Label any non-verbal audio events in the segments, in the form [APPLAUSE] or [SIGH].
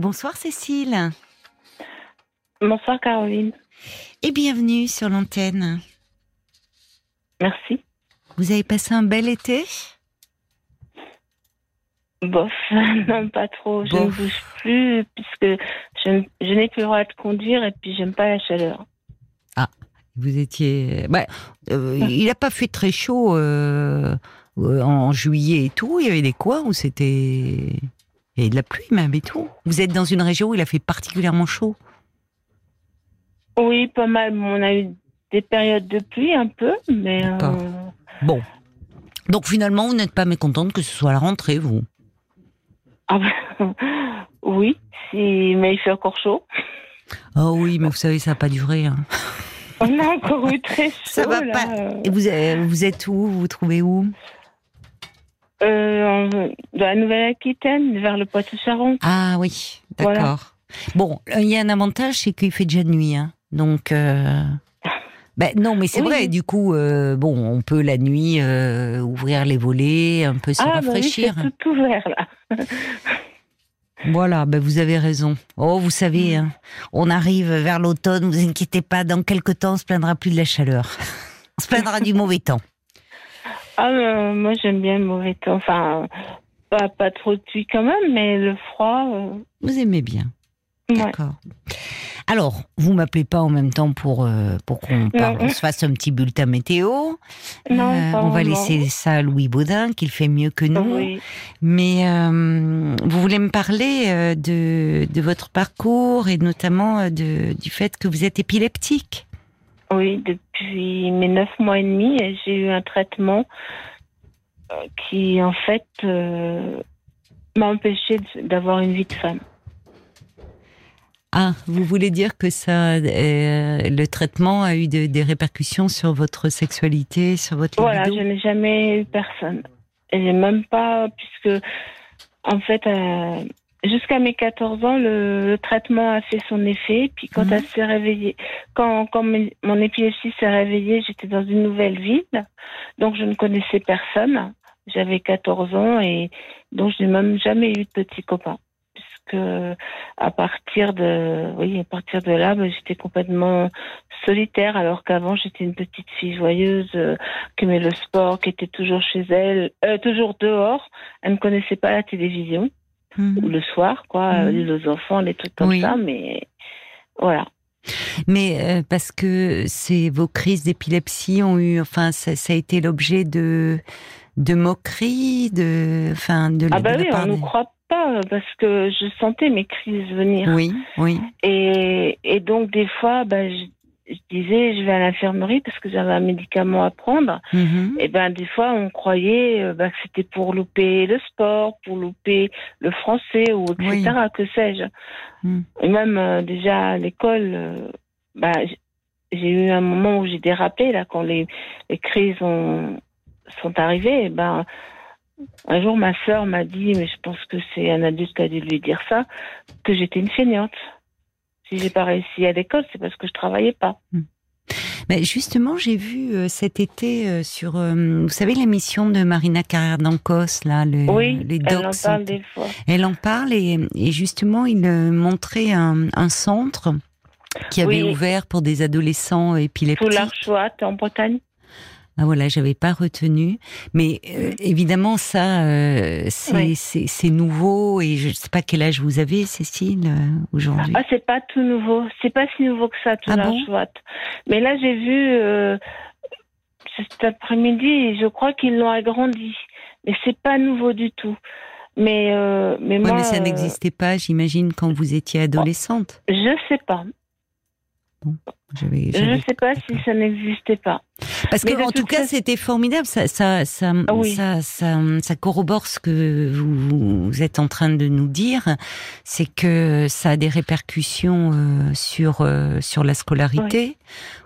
Bonsoir Cécile. Bonsoir Caroline. Et bienvenue sur l'antenne. Merci. Vous avez passé un bel été? Bof, non [LAUGHS] pas trop. Je ne bouge plus puisque je, je n'ai plus le droit de conduire et puis j'aime pas la chaleur. Vous étiez. Bah, euh, il n'a pas fait très chaud euh, euh, en juillet et tout. Il y avait des quoi où c'était. Il y avait de la pluie même et tout. Vous êtes dans une région où il a fait particulièrement chaud. Oui, pas mal. On a eu des périodes de pluie un peu, mais euh. Bon. Donc finalement, vous n'êtes pas mécontente que ce soit la rentrée, vous? Ah bah, [LAUGHS] oui, si, mais il fait encore chaud. Oh oui, mais vous savez, ça n'a pas duré. hein. On a encore eu très chaud. Ça va là, pas. Et vous, euh, vous êtes où? Vous vous trouvez où? Euh, dans la Nouvelle-Aquitaine, vers le Poitou-Charentes. Ah oui, d'accord. Voilà. Bon, euh, il y a un avantage, c'est qu'il fait déjà nuit. Hein. Donc, euh, [LAUGHS] ben, non, mais c'est Oui. vrai. Du coup, euh, bon, on peut la nuit euh, ouvrir les volets, un peu se Ah, bah oui, rafraîchir. c'est tout ouvert là. [LAUGHS] Voilà, ben, vous avez raison. Oh, vous savez, hein, on arrive vers l'automne. Vous inquiétez pas, dans quelques temps, on se plaindra plus de la chaleur. [LAUGHS] On se plaindra du mauvais temps. Ah, euh, moi j'aime bien le mauvais temps. Enfin, pas, pas trop de pluie quand même, mais le froid. euh, Vous aimez bien. ouais. D'accord. Alors, vous m'appelez pas en même temps pour euh, pour qu'on on se fasse un petit bulletin météo. Non, Euh, on va laisser ça à Louis Baudin, qu'il fait mieux que nous. Oui. Mais euh, vous voulez me parler de, de votre parcours et notamment de, du fait que vous êtes épileptique? Oui, depuis mes neuf mois et demi, j'ai eu un traitement euh, qui en fait euh, m'a empêché d'avoir une vie de femme. Ah, vous voulez dire que ça, euh, le traitement a eu de- des répercussions sur votre sexualité, sur votre Voilà, libido je n'ai jamais eu personne. Et même pas, puisque en fait, euh, jusqu'à mes 14 ans, le, le traitement a fait son effet. Puis quand Mhm. elle s'est réveillée, quand, quand mon épilepsie s'est réveillée, j'étais dans une nouvelle ville, donc je ne connaissais personne. J'avais 14 ans et donc je n'ai même jamais eu de petit copain. Puisque à partir de, oui, à partir de là, ben, j'étais complètement solitaire, alors qu'avant j'étais une petite fille joyeuse euh, qui aimait le sport, qui était toujours chez elle, euh, toujours dehors. Elle ne connaissait pas la télévision Ou le soir, quoi, euh, les enfants, les trucs comme Oui. ça, mais voilà. Mais euh, parce que c'est vos crises d'épilepsie ont eu, enfin, ça, ça a été l'objet de de moqueries, de, enfin, de, Ah bah oui, on ne des- croit pas euh, parce que je sentais mes crises venir. Oui, oui. Et, et donc des fois, bah, je, je disais, je vais à l'infirmerie parce que j'avais un médicament à prendre. Mhm. Et ben des fois, on croyait euh, bah, que c'était pour louper le sport, pour louper le français ou etc. Oui. Que sais-je. Mm. Et même euh, déjà à l'école, euh, j- j'ai eu un moment où j'ai dérapé là quand les, les crises ont, sont arrivées. Et ben un jour, ma sœur m'a dit, mais je pense que c'est un adulte qui a dû lui dire ça, que j'étais une feignante. Si j'ai pas réussi à l'école, c'est parce que je travaillais pas. Mais justement, j'ai vu euh, cet été euh, sur, euh, vous savez, l'émission de Marina Carrère d'Ancos, là, le, oui, les elle en docs. parle des fois. Elle en parle et, et justement, il montrait un, un centre qui avait Oui. ouvert pour des adolescents épileptiques. l'Archoat, en Bretagne. Ah voilà, j'avais pas retenu, mais euh, évidemment ça, euh, c'est nouveau et je sais pas quel âge vous avez, Cécile, euh, aujourd'hui. Ah, c'est pas tout nouveau. C'est pas si nouveau que ça, tout Ah bon? l'Archoat. Mais là, j'ai vu cet après-midi, je crois qu'ils l'ont agrandi. Mais c'est pas nouveau du tout. Mais, mais moi. mais ça n'existait pas, j'imagine, quand vous étiez adolescente. Je sais pas. Je j'avais- sais pas si ça n'existait pas. Parce que en tout cas, c'était formidable. Ça, ça, ça, Ah oui. ça, ça, ça corrobore ce que vous, vous êtes en train de nous dire. C'est que ça a des répercussions euh, sur euh, sur la scolarité,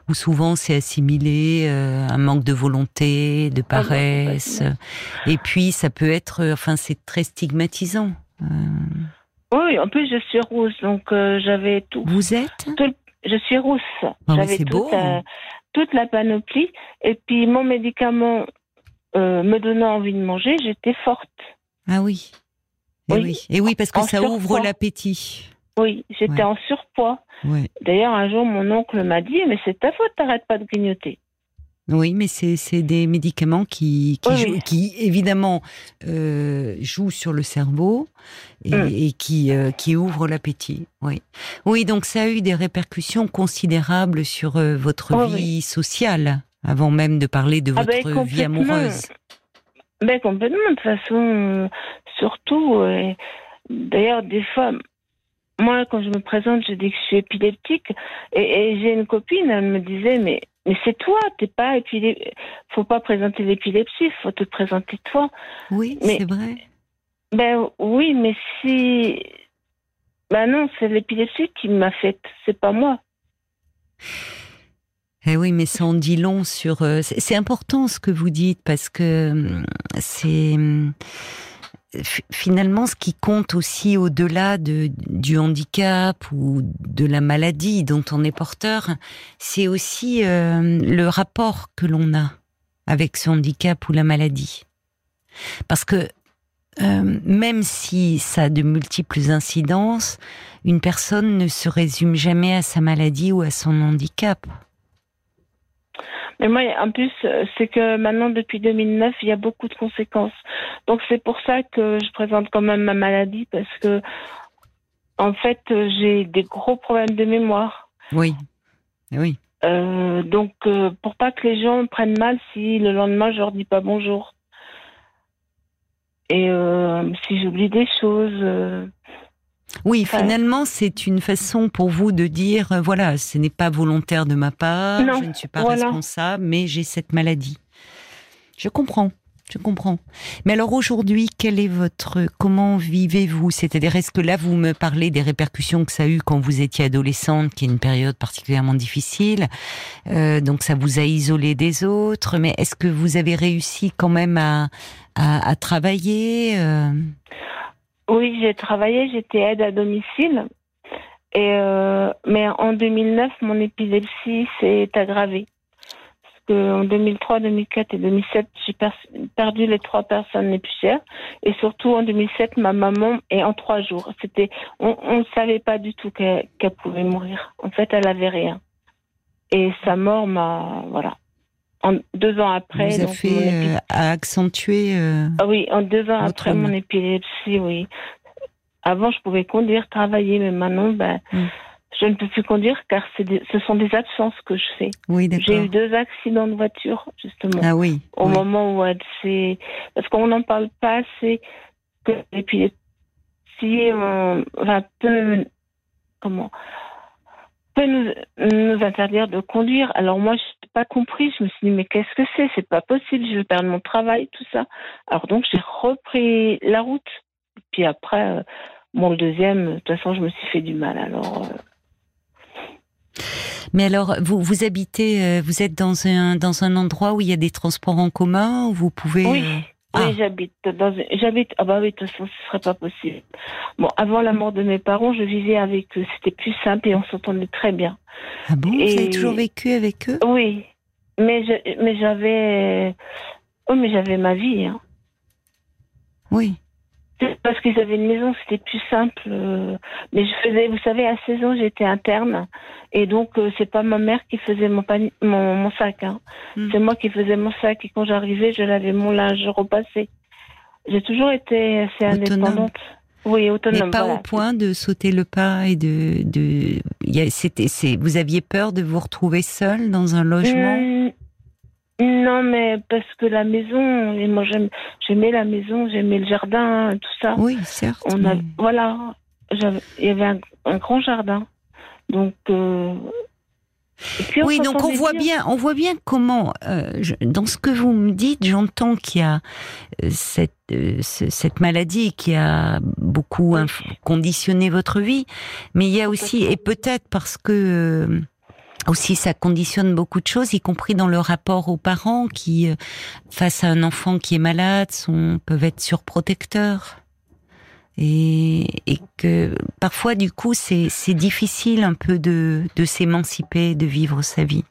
où souvent c'est assimilé euh, un manque de volonté, de Ah paresse, et puis ça peut être, euh, enfin, c'est très stigmatisant. Oui, en plus, je suis rousse, donc j'avais tout. vous êtes? Je suis rousse. Ah, J'avais beau. toute, euh, toute la panoplie. Et puis, mon médicament euh, me donnant envie de manger, j'étais forte. Ah oui. Et oui. Et oui, parce que ça ouvre l'appétit. Oui, j'étais en surpoids. D'ailleurs, un jour, mon oncle m'a dit, mais c'est ta faute, t'arrêtes pas de grignoter. Oui, mais c'est des médicaments qui, qui, évidemment euh, jouent sur le cerveau et, hum. qui, euh, qui ouvrent l'appétit. Oui. oui, donc ça a eu des répercussions considérables sur euh, votre vie sociale, avant même de parler de ah ben, votre vie amoureuse. Ben, complètement, de toute façon, surtout, d'ailleurs, des fois, moi, quand je me présente, je dis que je suis épileptique. Et, j'ai une copine, elle me disait, mais, mais c'est toi, t'es pas épileptique. Faut pas présenter l'épilepsie, faut te présenter toi. Oui, c'est vrai. Ben oui, mais si. Ben non, c'est l'épilepsie qui m'a faite, c'est pas moi. Eh oui, mais ça en dit long sur. Euh, c'est important ce que vous dites parce que hum, c'est hum, finalement, ce qui compte aussi au-delà de, du handicap ou de la maladie dont on est porteur, c'est aussi euh, le rapport que l'on a avec ce handicap ou la maladie. Parce que euh, même si ça a de multiples incidences, une personne ne se résume jamais à sa maladie ou à son handicap. Mais moi, en plus, c'est que maintenant, depuis 2009, il y a beaucoup de conséquences. Donc, c'est pour ça que je présente quand même ma maladie, parce que, en fait, j'ai des gros problèmes de mémoire. Oui. Oui. Euh, donc, euh, pour pas que les gens prennent mal si le lendemain, je leur dis pas bonjour. Et euh, si j'oublie des choses. Oui, finalement, c'est une façon pour vous de dire, euh, voilà, ce n'est pas volontaire de ma part, je ne suis pas responsable, mais j'ai cette maladie. Je comprends. Je comprends. Mais alors aujourd'hui, quel est votre, comment vivez-vous? C'est-à-dire, est-ce que là, vous me parlez des répercussions que ça a eu quand vous étiez adolescente, qui est une période particulièrement difficile, euh, donc ça vous a isolé des autres. Mais est-ce que vous avez réussi quand même à, à, travailler euh? Oui, j'ai travaillé, j'étais aide à domicile. Et euh, mais en 2009, mon épilepsie s'est aggravée. Parce qu'en 2003, 2004 et 2007, j'ai perdu les trois personnes les plus chères. Et surtout en 2007, ma maman est en trois jours. C'était, on ne savait pas du tout qu'elle pouvait mourir. En fait, elle avait rien. Et sa mort m'a, voilà, deux ans après. Vous donc, fait euh, accentuer. Euh, ah oui, en deux ans après mon épilepsie, oui. Avant, je pouvais conduire, travailler, mais maintenant, ben, hmm. je ne peux plus conduire car ce sont des absences que je fais. Oui, J'ai eu deux accidents de voiture, justement. Ah oui. Au moment où elle s'est. Parce qu'on n'en parle pas assez que l'épilepsie euh, va peu. Comment peut nous, nous interdire de conduire. Alors moi, je n'ai pas compris. Je me suis dit, mais qu'est-ce que c'est? C'est pas possible. Je vais perdre mon travail, tout ça. Alors donc, j'ai repris la route. Puis après, euh, bon, le deuxième, de toute façon, je me suis fait du mal. Alors. Euh. Mais alors, vous, vous habitez, euh, vous êtes dans un, dans un endroit où il y a des transports en commun, où vous pouvez... Oui. Oui, ah. j'habite dans j'habite ah bah oui de toute façon ce serait pas possible. Bon, avant la mort de mes parents, je vivais avec eux, c'était plus simple et on s'entendait très bien. Ah bon, vous avez toujours vécu avec eux? Oui. Mais je, mais j'avais Oh mais j'avais ma vie hein. Oui. Parce qu'ils avaient une maison, c'était plus simple. Euh, mais je faisais, vous savez, à 16 ans, j'étais interne. Et donc, euh, c'est pas ma mère qui faisait mon, mon, sac. Hein. Hmm. C'est moi qui faisais mon sac. Et quand j'arrivais, je lavais mon linge, repassais. J'ai toujours été assez indépendante. Oui, autonome. Mais pas au point de sauter le pas et de. de... C'était, vous aviez peur de vous retrouver seule dans un logement? Hmm, non, mais parce que la maison, et moi j'aimais la maison, j'aimais le jardin, tout ça. Oui, certes. On a, voilà, il y avait un, grand jardin, donc. Euh, oui, donc on voit bien, on voit bien comment, euh, dans ce que vous me dites, j'entends qu'il y a euh, cette cette maladie qui a beaucoup conditionné votre vie, mais il y a aussi, et peut-être parce que aussi ça conditionne beaucoup de choses, y compris dans le rapport aux parents qui, euh, face à un enfant qui est malade, sont, peuvent être surprotecteurs. Et, et que parfois, du coup, c'est difficile un peu de, de s'émanciper, de vivre sa vie.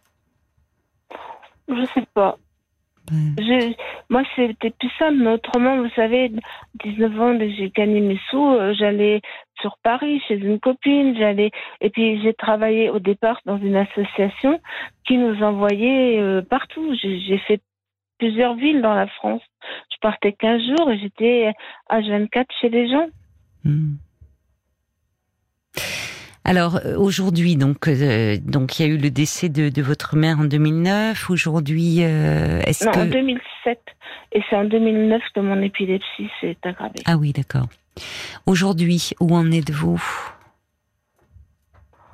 Je sais pas. Je, moi, c'était plus simple, mais autrement, vous savez, 19 ans, j'ai gagné mes sous, euh, j'allais sur Paris chez une copine, j'allais, et puis j'ai travaillé au départ dans une association qui nous envoyait euh, partout. J'ai fait plusieurs villes dans la France. Je partais 15 jours et j'étais à 24 chez les gens. Hmm. Alors euh, aujourd'hui, donc, euh, donc il y a eu le décès de, votre mère en 2009. Aujourd'hui, euh, est-ce que en 2007 et c'est en 2009 que mon épilepsie s'est aggravée. Ah oui, d'accord. Aujourd'hui, où en êtes-vous?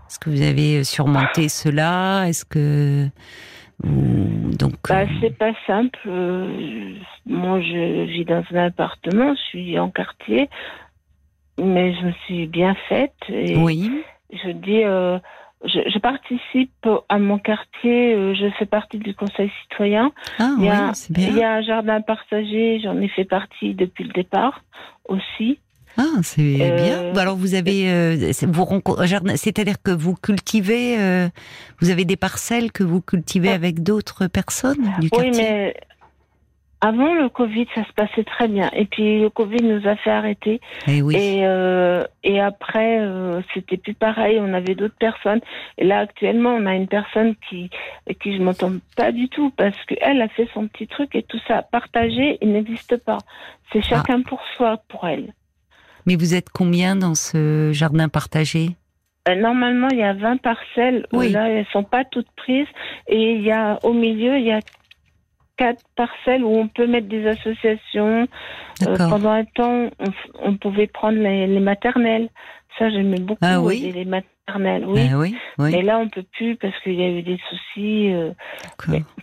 Est-ce que vous avez surmonté cela? Est-ce que donc bah, c'est pas simple. moi, je vis dans un appartement, je suis en quartier, mais je me suis bien faite. Et oui je dis, euh, je, participe à mon quartier, euh, je fais partie du conseil citoyen. Ah, il, y a, bien. il y a un jardin partagé, j'en ai fait partie depuis le départ aussi. Ah, c'est bien. Alors vous avez, vous c'est-à-dire que vous cultivez, vous avez des parcelles que vous cultivez avec d'autres personnes du quartier? Oui, mais avant le Covid, ça se passait très bien. Et puis le Covid nous a fait arrêter. Eh et, euh, et après, euh, c'était plus pareil. On avait d'autres personnes. Et là, actuellement, on a une personne qui, qui je m'entends pas du tout parce qu'elle a fait son petit truc et tout ça. Partagé, il n'existe pas. C'est ah. chacun pour soi, pour elle. Mais vous êtes combien dans ce jardin partagé? Euh, Normalement, il y a 20 parcelles. Oui. Là, elles sont pas toutes prises. Et il y a, au milieu, il y a quatre parcelles où on peut mettre des associations. Euh, pendant un temps, on, pouvait prendre les, maternelles. Ça, j'aimais beaucoup ah les maternelles. Oui. Ah oui, Mais là, on peut plus parce qu'il y a eu des soucis. Euh,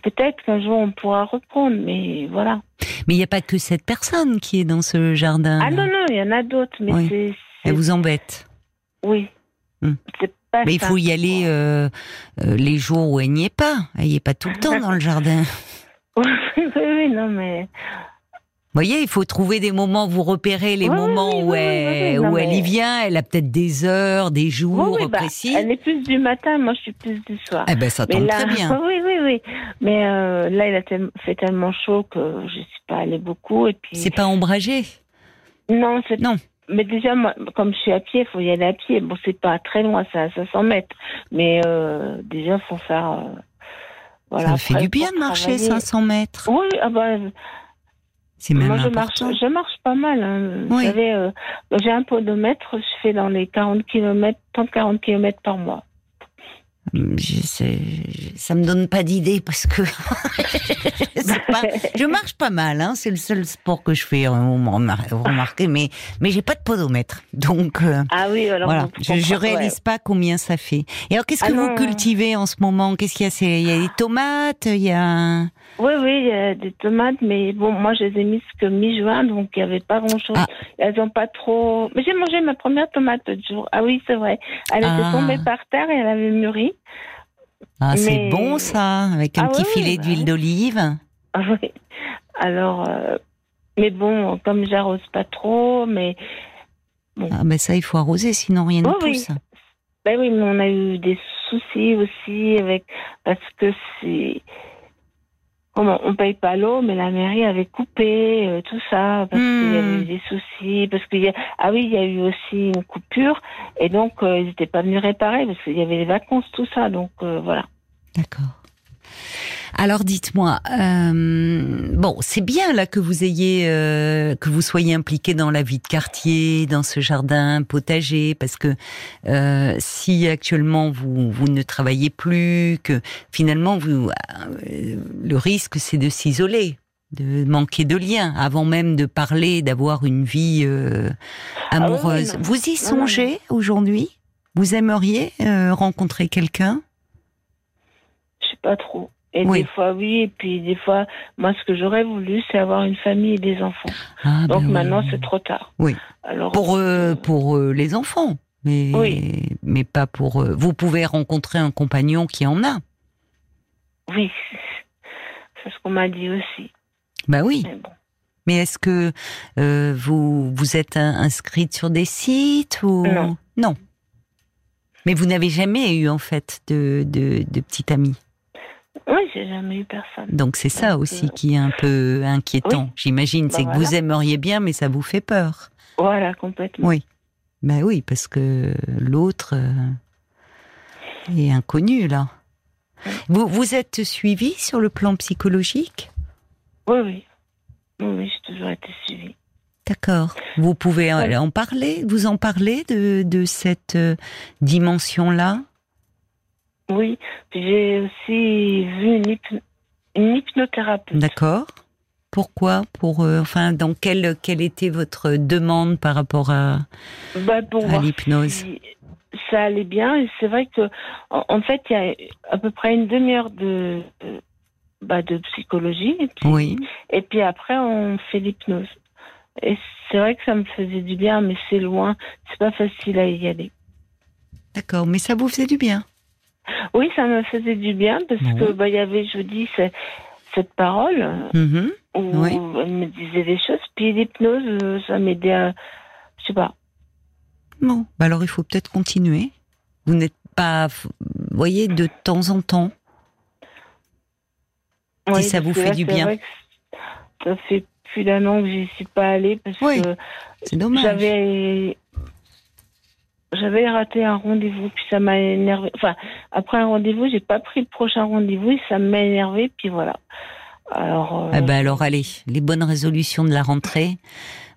peut-être qu'un jour, on pourra reprendre, mais voilà. Mais il n'y a pas que cette personne qui est dans ce jardin. Ah non, non, il y en a d'autres. Mais Elle vous embête Oui. Hmm. mais il faut y aller euh, les jours où elle n'y est pas. Elle n'y est pas tout le temps dans le jardin. [LAUGHS] oui, oui, non, mais. Vous voyez, il faut trouver des moments, vous repérez les moments où, elle, où elle y vient. Elle a peut-être des heures, des jours bah, précis. elle est plus du matin, moi je suis plus du soir. Eh ben ça tombe très bien. [LAUGHS] Oui, oui, oui. Mais euh, là, il a fait tellement chaud que je ne suis pas allée beaucoup. Et puis. C'est pas ombragé? Non, c'est non. Mais déjà, moi, comme je suis à pied, il faut y aller à pied. Bon, c'est pas très loin, ça, à 500 mètres. Mais euh, déjà, faut faire. Euh, ça fait du bien de marcher 500 mètres. Oui, ah bah, c'est même moi, je marche, je marche pas mal. Hein. Vous savez, euh, j'ai un podomètre, je fais dans les 40 km, 30-40 km par mois. Ça me donne pas d'idée parce que [LAUGHS] je marche pas mal, hein, c'est le seul sport que je fais, hein, vous remarquez, mais mais j'ai pas de podomètre, donc euh, ah oui, alors voilà, je, je réalise pas combien ça fait. Et alors qu'est-ce que ah vous cultivez en ce moment? Qu'est-ce qu'il y a? Il y a des tomates, il y a oui, oui, il y a des tomates, mais bon, moi, je les ai mises que mi-juin, donc il n'y avait pas grand-chose. Ah. Elles n'ont pas trop... Mais j'ai mangé ma première tomate l'autre jour. Ah oui, c'est vrai. Elle était ah. tombée par terre et elle avait mûri. Ah, c'est bon ça, avec un ah petit filet d'huile d'olive. Ah oui. Alors, euh, mais bon, comme j'arrose pas trop, mais... Ah, mais ça, il faut arroser, sinon rien ne pousse. Ben oui, mais on a eu des soucis aussi avec... Parce que c'est on paye pas l'eau, mais la mairie avait coupé euh, tout ça parce qu'il y avait hmm. eu des soucis, parce qu'il y a ah oui, il y a eu aussi une coupure et donc euh, ils n'étaient pas venus réparer parce qu'il y avait les vacances, tout ça, donc euh, voilà. D'accord. Alors dites-moi, euh, bon, c'est bien là que vous ayez, euh, que vous soyez impliqué dans la vie de quartier, dans ce jardin potager, parce que euh, si actuellement vous, vous ne travaillez plus, que finalement vous, le risque c'est de s'isoler de manquer de liens avant même de parler d'avoir une vie ah amoureuse. vous y songez aujourd'hui? Vous aimeriez rencontrer quelqu'un? Je sais pas trop. Et des fois, oui. Et puis, des fois, moi, ce que j'aurais voulu, c'est avoir une famille et des enfants. Ah, ben Donc maintenant, c'est trop tard. Oui. Alors, pour, euh, pour euh, les enfants. Mais, mais pas pour. Euh, vous pouvez rencontrer un compagnon qui en a. Oui. C'est ce qu'on m'a dit aussi. Bah oui. Mais, est-ce que vous, vous êtes inscrite sur des sites ou. Non. Non. Mais vous n'avez jamais eu, en fait, de, de, de petite amie? Oui, j'ai jamais eu personne. Donc c'est ça aussi euh, qui est un peu inquiétant, oui. j'imagine. Bah c'est que voilà. vous aimeriez bien, mais ça vous fait peur. Voilà, complètement. Oui. Ben oui, parce que l'autre euh, est inconnu là. Vous vous êtes suivi sur le plan psychologique? Oui, oui. Oui, j'ai toujours été suivie. D'accord. Vous pouvez en parler, vous en parler de, de cette euh, dimension-là? Oui, j'ai aussi vu une, hypnothérapeute. D'accord. Pourquoi? Pour euh, enfin, dans quelle quelle était votre demande par rapport à Bah, pour À voir l'hypnose? si ça allait bien. Et c'est vrai que, en, en fait, il y a à peu près une demi-heure de, de- bah, de psychologie. Et puis, Oui. et puis après, on fait l'hypnose. Et c'est vrai que ça me faisait du bien, mais c'est loin. C'est pas facile à y aller. D'accord, mais ça vous faisait du bien. Oui, ça me faisait du bien parce Bon. que, bah, il y avait, je vous dis, ce- cette parole Mhm. où Oui. elle me disait des choses. Puis l'hypnose, euh, ça m'aidait à, je sais pas. Bon, bah alors il faut peut-être continuer. Vous n'êtes pas, vous voyez, de temps en temps. Oui, ça vous fait là, du bien. vrai que Ça fait plus d'un an que j'y suis pas allée parce Oui, que C'est dommage. j'avais j'avais raté un rendez-vous puis ça m'a énervé. Enfin, après un rendez-vous, j'ai pas pris le prochain rendez-vous et ça m'a énervé puis voilà. Alors euh, Ah bah alors allez, les bonnes résolutions de la rentrée,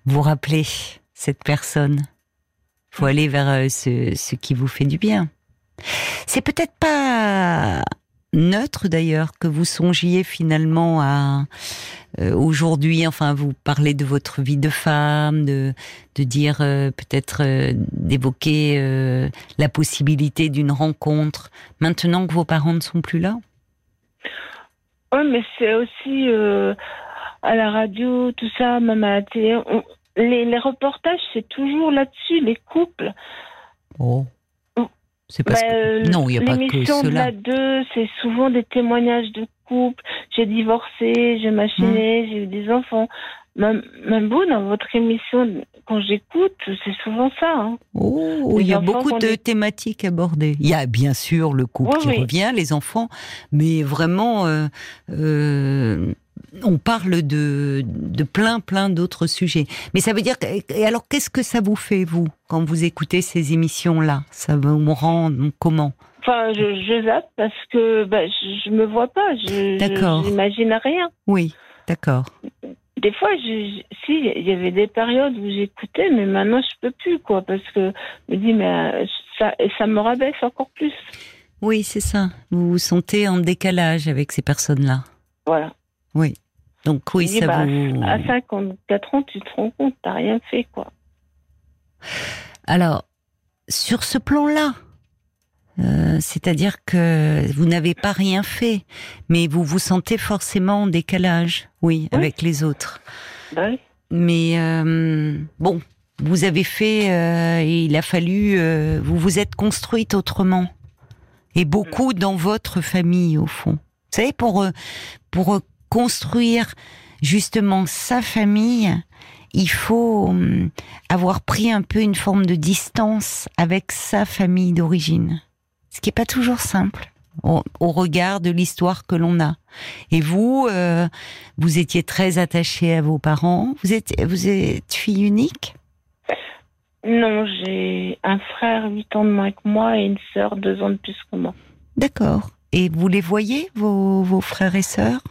vous rappelez cette personne. Faut aller vers euh, ce, ce qui vous fait du bien. C'est peut-être pas neutre d'ailleurs que vous songiez finalement à euh, aujourd'hui, enfin vous parlez de votre vie de femme, de, de dire euh, peut-être euh, d'évoquer la possibilité d'une rencontre maintenant que vos parents ne sont plus là? ouais, mais c'est aussi à la radio, tout ça, même à la télé. on- les, les reportages, c'est toujours là-dessus, les couples. Oh. C'est parce Bah, que euh, non, il n'y a pas que L'émission de cela. la 2, c'est souvent des témoignages de couples. J'ai divorcé, j'ai Mmh. machiné, j'ai eu des enfants. Même, même vous, dans votre émission, quand j'écoute, c'est souvent ça. hein. Oh, il y a beaucoup de thématiques abordées. Il y a bien sûr le couple Oui, qui oui. revient, les enfants, mais vraiment, euh, euh, on parle de, de plein, plein d'autres sujets. Mais ça veut dire, et alors qu'est-ce que ça vous fait, vous, quand vous écoutez ces émissions-là? Ça vous rend comment? Enfin, je, je zappe parce que bah, je, je me vois pas. Je, D'accord. j'imagine rien. Oui, d'accord. Des fois, je, si, il y avait des périodes où j'écoutais, mais maintenant, je peux plus, quoi, parce que je me dis, mais euh, ça, ça me rabaisse encore plus. Oui, c'est ça. Vous vous sentez en décalage avec ces personnes-là. Voilà. Oui. Donc oui, ça bah, vous... À 54 ans, tu te rends compte, t'as rien fait, quoi. Alors, sur ce plan-là, euh, c'est-à-dire que vous n'avez pas rien fait, mais vous vous sentez forcément en décalage, oui, Oui. avec les autres. Bah oui. Mais euh, bon, vous avez fait, euh, il a fallu, vous vous êtes construite autrement, et beaucoup dans votre famille au fond. Vous savez, pour pour construire justement sa famille, il faut hum, avoir pris un peu une forme de distance avec sa famille d'origine, ce qui est pas toujours simple au, au regard de l'histoire que l'on a. Et vous, euh, vous étiez très attaché à vos parents. Vous êtes, vous êtes fille unique? Non, j'ai un frère 8 ans de moins que moi et une sœur 2 ans de plus que moi. D'accord. Et vous les voyez, vos, vos frères et sœurs?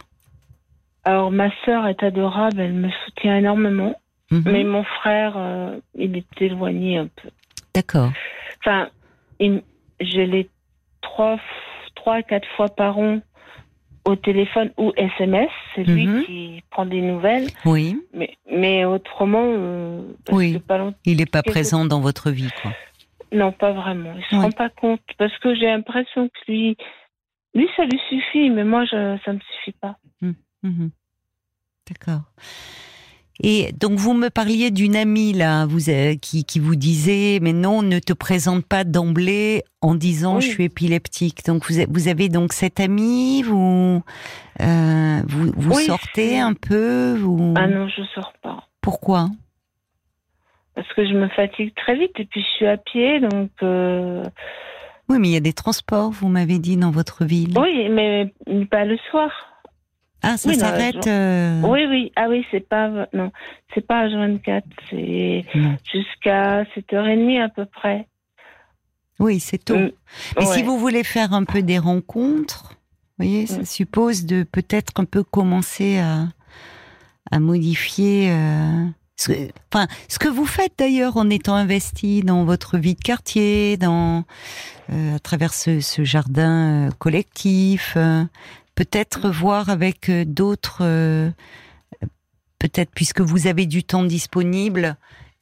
Alors, ma sœur est adorable, elle me soutient énormément, Mhm. mais mon frère, euh, il est éloigné un peu. D'accord. Enfin, je l'ai trois, trois, quatre fois par an au téléphone ou SMS. C'est lui Mhm. qui prend des nouvelles. Oui. Mais, mais autrement, euh, Oui. pas long- Il n'est pas présent dans votre vie, quoi. non, pas vraiment. Il se Oui. rend pas compte parce que j'ai l'impression que lui, lui, ça lui suffit, mais moi, je, ça me suffit pas. Mhm. D'accord. Et donc vous me parliez d'une amie là, vous euh, qui, qui vous disait mais non, ne te présente pas d'emblée en disant Oui. je suis épileptique. Donc vous, vous avez donc cette amie, vous euh, vous, vous Oui, sortez un peu, vous Ah non, je sors pas. pourquoi? Parce que je me fatigue très vite et puis je suis à pied, donc euh, Oui, mais il y a des transports, vous m'avez dit, dans votre ville. Oui, mais pas le soir. Ah, ça s'arrête. Euh, oui, oui. Ah oui, c'est pas non, c'est pas H24, c'est jusqu'à 7h30 à peu près. Oui, c'est tôt. Mm. Mais si vous voulez faire un peu des rencontres, vous voyez, ça mm. suppose de peut-être un peu commencer à, à modifier. Euh, ce, enfin, ce que vous faites d'ailleurs en étant investi dans votre vie de quartier, dans euh, à travers ce, ce jardin collectif, peut-être voir avec euh, d'autres, euh, peut-être puisque vous avez du temps disponible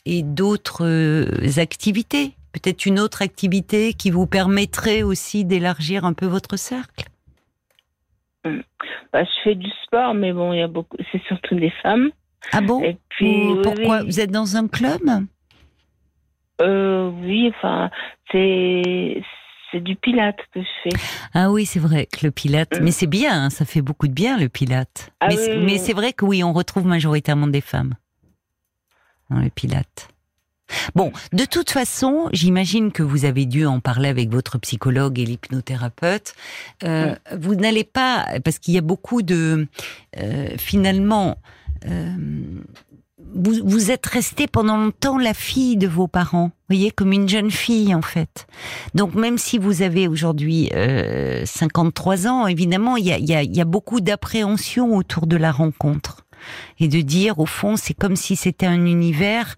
et d'autres euh, activités, peut-être une autre activité qui vous permettrait aussi d'élargir un peu votre cercle. Bah, je fais du sport, mais bon, il y a beaucoup, c'est surtout des femmes. Ah bon et puis, Pourquoi Vous êtes dans un club? Oui, enfin, c'est c'est du pilate que je fais. Ah oui, c'est vrai que le pilate, mm. mais c'est bien, hein, ça fait beaucoup de bien le pilate. Ah mais, c'est vrai que oui, on retrouve majoritairement des femmes dans le pilate. Bon, de toute façon, j'imagine que vous avez dû en parler avec votre psychologue et l'hypnothérapeute. Euh. Vous n'allez pas, parce qu'il y a beaucoup de, euh, finalement, euh, vous, vous êtes resté pendant longtemps la fille de vos parents, voyez, comme une jeune fille en fait. Donc même si vous avez aujourd'hui euh, 53 ans, évidemment, il y a, y, a, y a, beaucoup d'appréhension autour de la rencontre et de dire au fond, c'est comme si c'était un univers,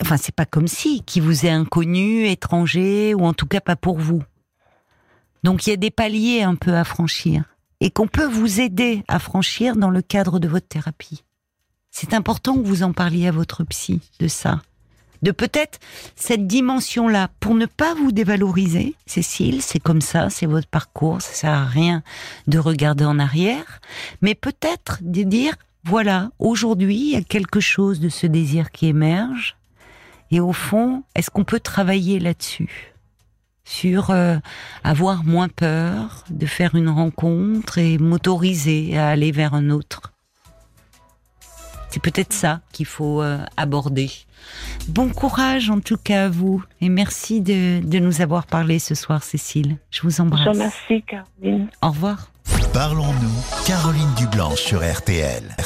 enfin c'est pas comme si, qui vous est inconnu, étranger ou en tout cas pas pour vous. Donc il y a des paliers un peu à franchir et qu'on peut vous aider à franchir dans le cadre de votre thérapie. C'est important que vous en parliez à votre psy de ça. De peut-être cette dimension-là, pour ne pas vous dévaloriser, Cécile, c'est comme ça, c'est votre parcours, ça sert à rien de regarder en arrière, mais peut-être de dire, voilà, aujourd'hui, il y a quelque chose de ce désir qui émerge, et au fond, est-ce qu'on peut travailler là-dessus? Sur euh, avoir moins peur de faire une rencontre et m'autoriser à aller vers un autre? C'est peut-être ça qu'il faut euh, aborder. Bon courage en tout cas à vous et merci de, de nous avoir parlé ce soir, Cécile. Je vous embrasse. Je vous remercie, Caroline. Au revoir. Parlons-nous, Caroline Dublanche sur RTL.